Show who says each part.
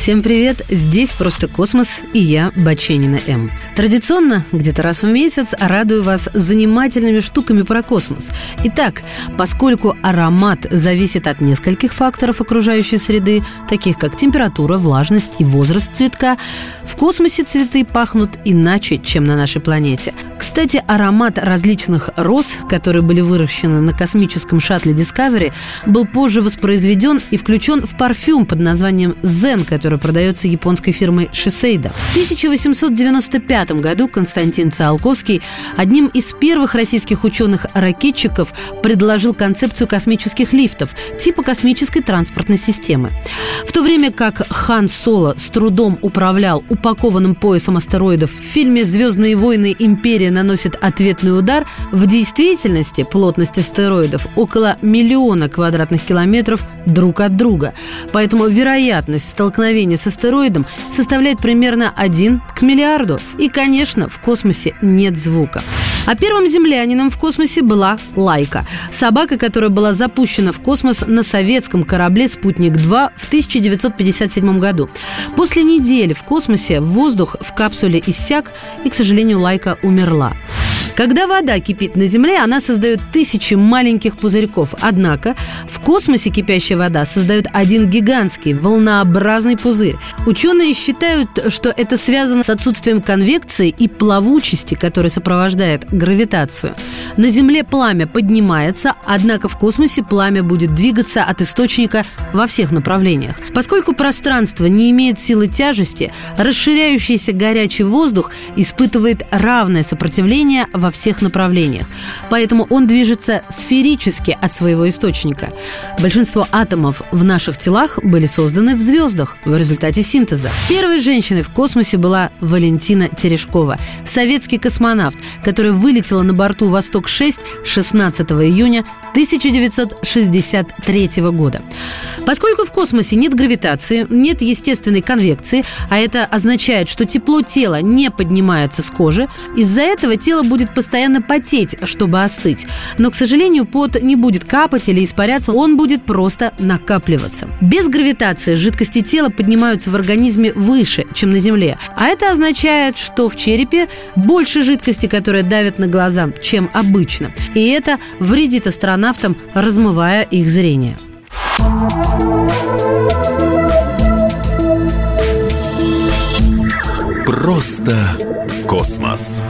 Speaker 1: Всем привет! Здесь «Просто космос» и я, Баченина М. Традиционно, где-то раз в месяц, радую вас занимательными штуками про космос. Итак, поскольку аромат зависит от нескольких факторов окружающей среды, таких как температура, влажность и возраст цветка, в космосе цветы пахнут иначе, чем на нашей планете. Кстати, аромат различных роз, которые были выращены на космическом шаттле Discovery, был позже воспроизведен и включен в парфюм под названием «Зен», который который продается японской фирмой Шисейда. В 1895 году Константин Циолковский одним из первых российских ученых-ракетчиков предложил концепцию космических лифтов, типа космической транспортной системы. В то время как Хан Соло с трудом управлял упакованным поясом астероидов в фильме «Звездные войны. Империя наносит ответный удар», в действительности плотность астероидов около миллиона квадратных километров друг от друга. Поэтому вероятность столкновения столкновение с астероидом составляет примерно 1 к миллиарду. И, конечно, в космосе нет звука. А первым землянином в космосе была Лайка. Собака, которая была запущена в космос на советском корабле «Спутник-2» в 1957 году. После недели в космосе воздух в капсуле иссяк, и, к сожалению, Лайка умерла. Когда вода кипит на Земле, она создает тысячи маленьких пузырьков. Однако в космосе кипящая вода создает один гигантский волнообразный пузырь. Ученые считают, что это связано с отсутствием конвекции и плавучести, которая сопровождает гравитацию. На Земле пламя поднимается, однако в космосе пламя будет двигаться от источника во всех направлениях. Поскольку пространство не имеет силы тяжести, расширяющийся горячий воздух испытывает равное сопротивление во всех направлениях. Поэтому он движется сферически от своего источника. Большинство атомов в наших телах были созданы в звездах в результате синтеза. Первой женщиной в космосе была Валентина Терешкова, советский космонавт, которая вылетела на борту «Восток-6» 16 июня 1963 года. Поскольку в космосе нет гравитации, нет естественной конвекции, а это означает, что тепло тела не поднимается с кожи, из-за этого тело будет постоянно потеть, чтобы остыть. Но, к сожалению, пот не будет капать или испаряться, он будет просто накапливаться. Без гравитации жидкости тела поднимаются в организме выше, чем на Земле. А это означает, что в черепе больше жидкости, которая давит на глаза, чем обычно. И это вредит астронавтам, размывая их зрение.
Speaker 2: Просто космос.